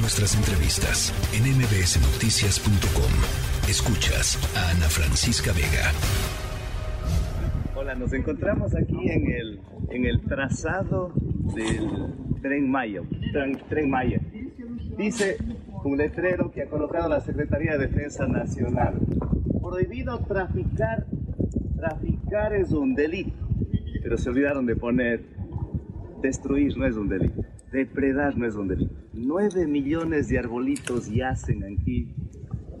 Nuestras entrevistas en mbsnoticias.com. Escuchas a Ana Francisca Vega. Hola, nos encontramos aquí en el, en el trazado del tren Maya. Tren, Maya. Dice un letrero que ha colocado la Secretaría de Defensa Nacional. Prohibido traficar. Traficar es un delito. Pero se olvidaron de poner destruir no es un delito. Depredar no es un delito. Nueve millones de arbolitos yacen aquí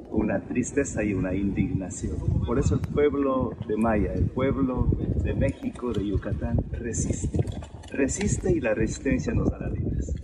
una tristeza y una indignación. Por eso el pueblo de Maya, el pueblo de México, de Yucatán, resiste. Resiste y la resistencia nos dará libres.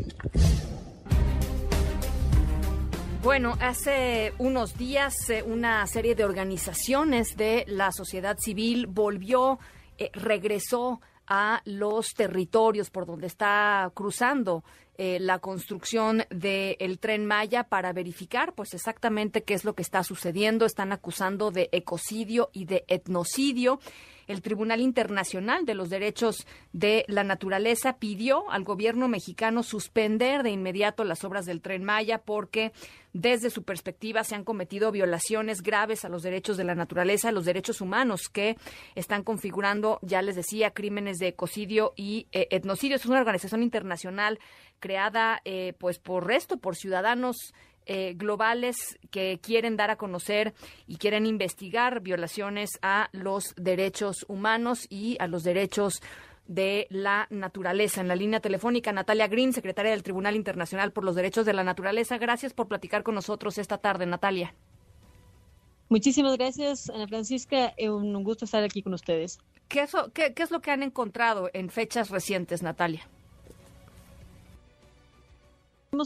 Bueno, hace unos días eh, una serie de organizaciones de la sociedad civil volvió, eh, regresó a los territorios por donde está cruzando eh, la construcción del tren Maya para verificar pues exactamente qué es lo que está sucediendo. Están acusando de ecocidio y de etnocidio. El Tribunal Internacional de los Derechos de la Naturaleza pidió al gobierno mexicano suspender de inmediato las obras del tren Maya porque desde su perspectiva se han cometido violaciones graves a los derechos de la naturaleza, a los derechos humanos que están configurando, ya les decía, crímenes de ecocidio y eh, etnocidio. Es una organización internacional creada eh, pues por resto, por ciudadanos eh, globales que quieren dar a conocer y quieren investigar violaciones a los derechos humanos y a los derechos de la naturaleza. En la línea telefónica, Natalia Green, secretaria del Tribunal Internacional por los Derechos de la Naturaleza. Gracias por platicar con nosotros esta tarde, Natalia. Muchísimas gracias, Ana Francisca. Es un gusto estar aquí con ustedes. ¿Qué es, qué es lo que han encontrado en fechas recientes, Natalia?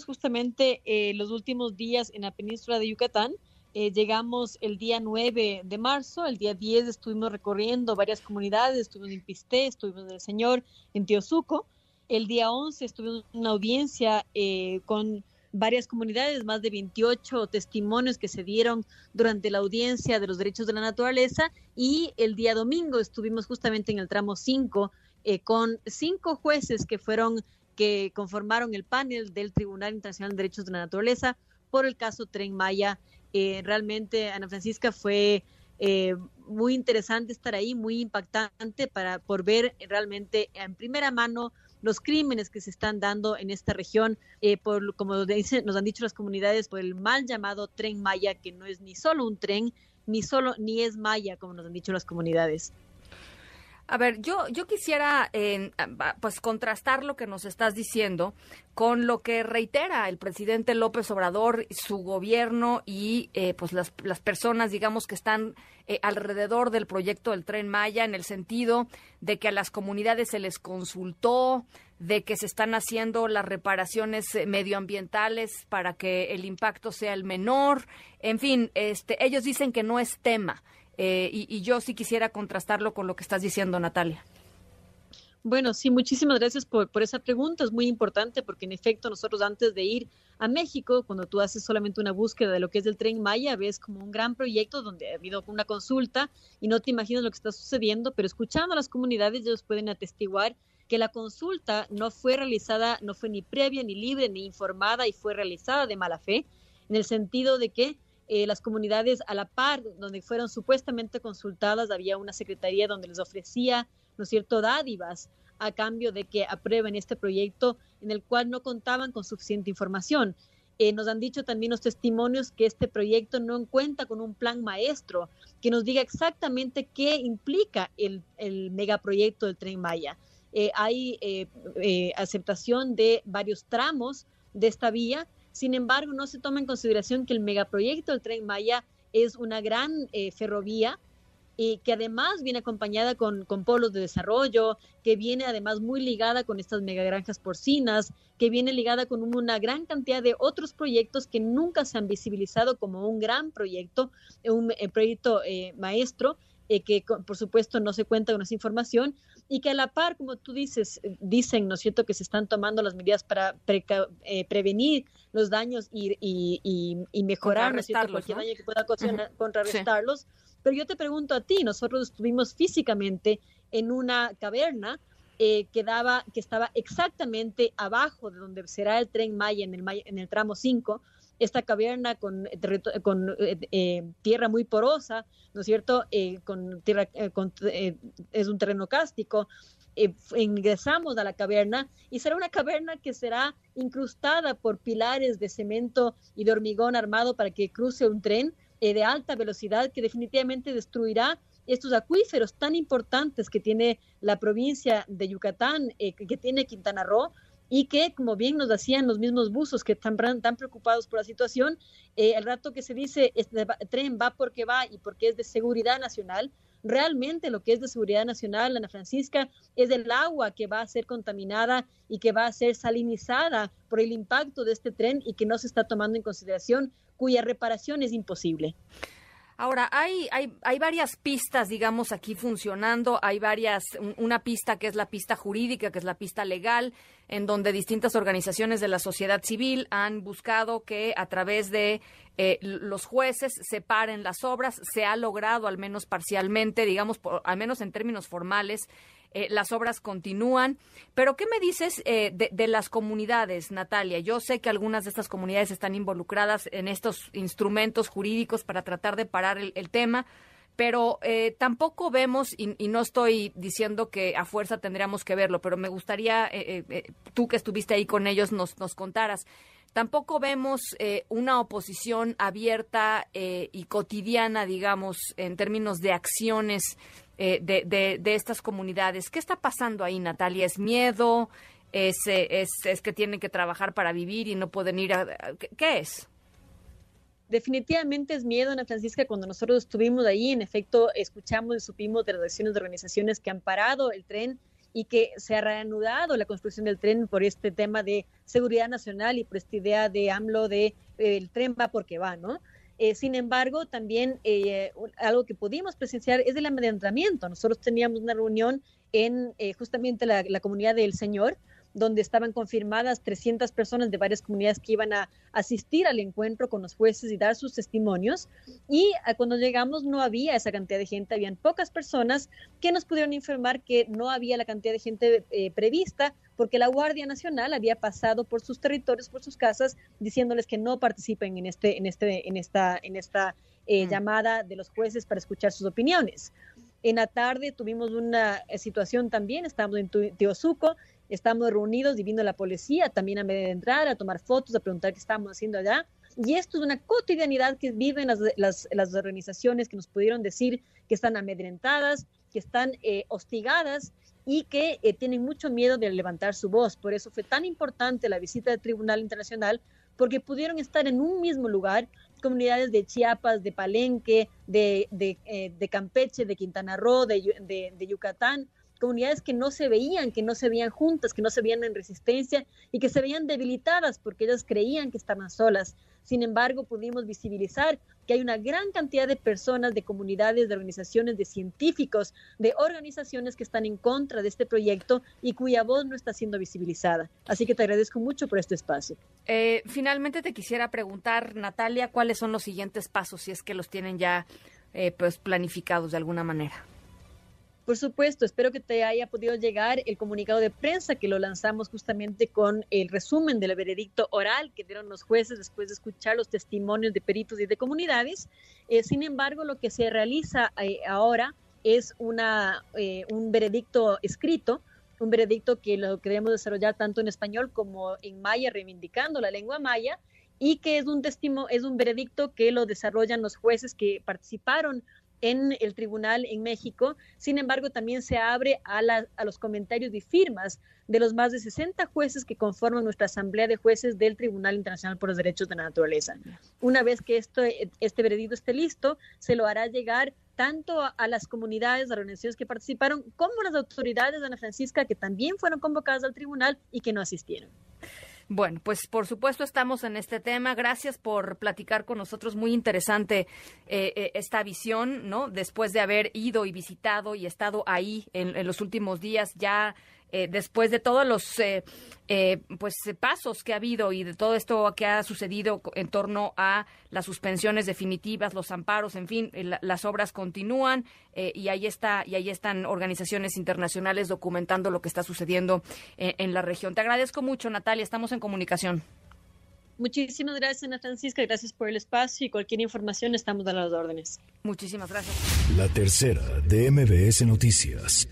Justamente eh, los últimos días en la península de Yucatán. Eh, llegamos el día 9 de marzo, el día 10 estuvimos recorriendo varias comunidades, estuvimos en Pisté, estuvimos en El Señor, en Teosuco. El día 11 estuvimos en una audiencia eh, con varias comunidades, más de 28 testimonios que se dieron durante la audiencia de los derechos de la naturaleza y el día domingo estuvimos justamente en el tramo 5 con cinco jueces que fueron que conformaron el panel del Tribunal Internacional de Derechos de la Naturaleza por el caso Tren Maya. Eh, realmente, Ana Francisca, fue eh, muy interesante estar ahí, muy impactante para por ver realmente en primera mano los crímenes que se están dando en esta región, eh, por como dicen, nos han dicho las comunidades, por el mal llamado tren Maya, que no es ni solo un tren, ni solo ni es Maya, como nos han dicho las comunidades. A ver, yo, yo quisiera pues contrastar lo que nos estás diciendo con lo que reitera el presidente López Obrador, su gobierno y eh, pues las, las, personas, digamos, que están eh, alrededor del proyecto del tren Maya, en el sentido de que a las comunidades se les consultó, de que se están haciendo las reparaciones eh, medioambientales para que el impacto sea el menor. En fin, este, ellos dicen que no es tema. Eh, y, yo sí quisiera contrastarlo con lo que estás diciendo, Natalia. Bueno, sí, muchísimas gracias por, por, esa pregunta. Es muy importante porque en efecto nosotros antes de ir a México, cuando tú haces solamente una búsqueda de lo que es el tren Maya, ves como un gran proyecto donde ha habido una consulta y no te imaginas lo que está sucediendo, pero escuchando a las comunidades ellos pueden atestiguar que la consulta no fue realizada, no fue ni previa, ni libre, ni informada y fue realizada de mala fe, en el sentido de que eh, las comunidades a la par, donde fueron supuestamente consultadas, había una secretaría donde les ofrecía, ¿no es cierto?, dádivas a cambio de que aprueben este proyecto en el cual no contaban con suficiente información. Eh, nos han dicho también los testimonios que este proyecto no cuenta con un plan maestro que nos diga exactamente qué implica el, el megaproyecto del tren Maya. Eh, hay aceptación de varios tramos de esta vía, sin embargo, no se toma en consideración que el megaproyecto del tren Maya es una gran eh, ferrovía y que además viene acompañada con, polos de desarrollo, que viene además muy ligada con estas megagranjas porcinas, que viene ligada con una gran cantidad de otros proyectos que nunca se han visibilizado como un gran proyecto, un eh, proyecto eh, maestro, que por supuesto no se cuenta con esa información y que a la par, como tú dices, dicen, ¿no es cierto?, que se están tomando las medidas para prevenir los daños y, y, y, mejorar cualquier daño que pueda contrarrestarlos. Pero yo te pregunto a ti, nosotros estuvimos físicamente en una caverna eh, quedaba, que estaba exactamente abajo de donde será el tren Maya en el, en el tramo 5, esta caverna con, con eh, tierra muy porosa, ¿no es cierto? con tierra, es un terreno cástico, eh, ingresamos a la caverna y será una caverna que será incrustada por pilares de cemento y de hormigón armado para que cruce un tren eh, de alta velocidad que definitivamente destruirá estos acuíferos tan importantes que tiene la provincia de Yucatán, eh, que tiene Quintana Roo, y que, como bien nos decían los mismos buzos que están tan preocupados por la situación, el rato que se dice este tren va porque va y porque es de seguridad nacional, realmente lo que es de seguridad nacional, Ana Francisca, es el agua que va a ser contaminada y que va a ser salinizada por el impacto de este tren y que no se está tomando en consideración, cuya reparación es imposible. Ahora, hay, hay, hay varias pistas, digamos, aquí funcionando. Hay varias, una pista que es la pista jurídica, que es la pista legal, en donde distintas organizaciones de la sociedad civil han buscado que a través de eh, los jueces separen las obras. Se ha logrado, al menos parcialmente, digamos, al menos en términos formales, eh, las obras continúan. Pero, ¿qué me dices eh, de, las comunidades, Natalia? Yo sé que algunas de estas comunidades están involucradas en estos instrumentos jurídicos para tratar de parar el, tema, pero eh, tampoco vemos, y, no estoy diciendo que a fuerza tendríamos que verlo, pero me gustaría, tú que estuviste ahí con ellos, nos, nos contaras. Tampoco vemos una oposición abierta y cotidiana, digamos, en términos de acciones eh, de, de, estas comunidades. ¿Qué está pasando ahí, Natalia? ¿Es miedo? ¿Es, eh, es, es que tienen que trabajar para vivir y no pueden ir a... ¿Qué es? Definitivamente es miedo, Ana Francisca. Cuando nosotros estuvimos ahí, en efecto, escuchamos y supimos de las acciones de organizaciones que han parado el tren y que se ha reanudado la construcción del tren por este tema de seguridad nacional y por esta idea de AMLO de eh, el tren va porque va, ¿no? Eh, sin embargo, también eh, algo que pudimos presenciar es el amedrentamiento. Nosotros teníamos una reunión en eh, justamente la, la, comunidad del Señor, donde estaban confirmadas 300 personas de varias comunidades que iban a asistir al encuentro con los jueces y dar sus testimonios. Y cuando llegamos no había esa cantidad de gente, habían pocas personas que nos pudieron informar que no había la cantidad de gente prevista porque la Guardia Nacional había pasado por sus territorios, por sus casas, diciéndoles que no participen en, este, en, este, en esta, en esta eh, mm. llamada de los jueces para escuchar sus opiniones. En la tarde tuvimos una eh, situación también, estábamos en Teosuco, estamos reunidos y la policía también a entrar, a tomar fotos, a preguntar qué estábamos haciendo allá. Y esto es una cotidianidad que viven las, las, las organizaciones que nos pudieron decir que están amedrentadas, que están eh, hostigadas y que eh, tienen mucho miedo de levantar su voz. Por eso fue tan importante la visita del Tribunal Internacional, porque pudieron estar en un mismo lugar comunidades de Chiapas, de Palenque, de, eh, Campeche, de Quintana Roo, de, de Yucatán, comunidades que no se veían, que no se veían juntas, que no se veían en resistencia y que se veían debilitadas porque ellas creían que estaban solas. Sin embargo, pudimos visibilizar que hay una gran cantidad de personas, de comunidades, de organizaciones, de científicos, de organizaciones que están en contra de este proyecto y cuya voz no está siendo visibilizada. Así que te agradezco mucho por este espacio. Eh, finalmente te quisiera preguntar, Natalia, cuáles son los siguientes pasos, si es que los tienen ya eh, pues planificados de alguna manera. Por supuesto, espero que te haya podido llegar el comunicado de prensa que lo lanzamos justamente con el resumen del veredicto oral que dieron los jueces después de escuchar los testimonios de peritos y de comunidades. Eh, sin embargo, lo que se realiza eh, ahora es una, eh, un veredicto escrito, un veredicto que lo queremos desarrollar tanto en español como en maya, reivindicando la lengua maya, y que es un, es un veredicto que lo desarrollan los jueces que participaron en el tribunal en México. Sin embargo, también se abre a, a, los comentarios y firmas de los más de 60 jueces que conforman nuestra Asamblea de Jueces del Tribunal Internacional por los Derechos de la Naturaleza. Una vez que esto, este veredicto esté listo, se lo hará llegar tanto a, las comunidades, a las organizaciones que participaron, como a las autoridades de Ana Francisca que también fueron convocadas al tribunal y que no asistieron. Bueno, pues por supuesto estamos en este tema. Gracias por platicar con nosotros. Muy interesante eh, eh, esta visión, ¿no? Después de haber ido y visitado y estado ahí en, los últimos días, ya después de todos los pues pasos que ha habido y de todo esto que ha sucedido en torno a las suspensiones definitivas, los amparos, en fin, las obras continúan y ahí está y ahí están organizaciones internacionales documentando lo que está sucediendo en la región. Te agradezco mucho, Natalia. Estamos en comunicación. Muchísimas gracias, Ana Francisca. Gracias por el espacio y cualquier información estamos a las órdenes. Muchísimas gracias. La tercera de MBS Noticias.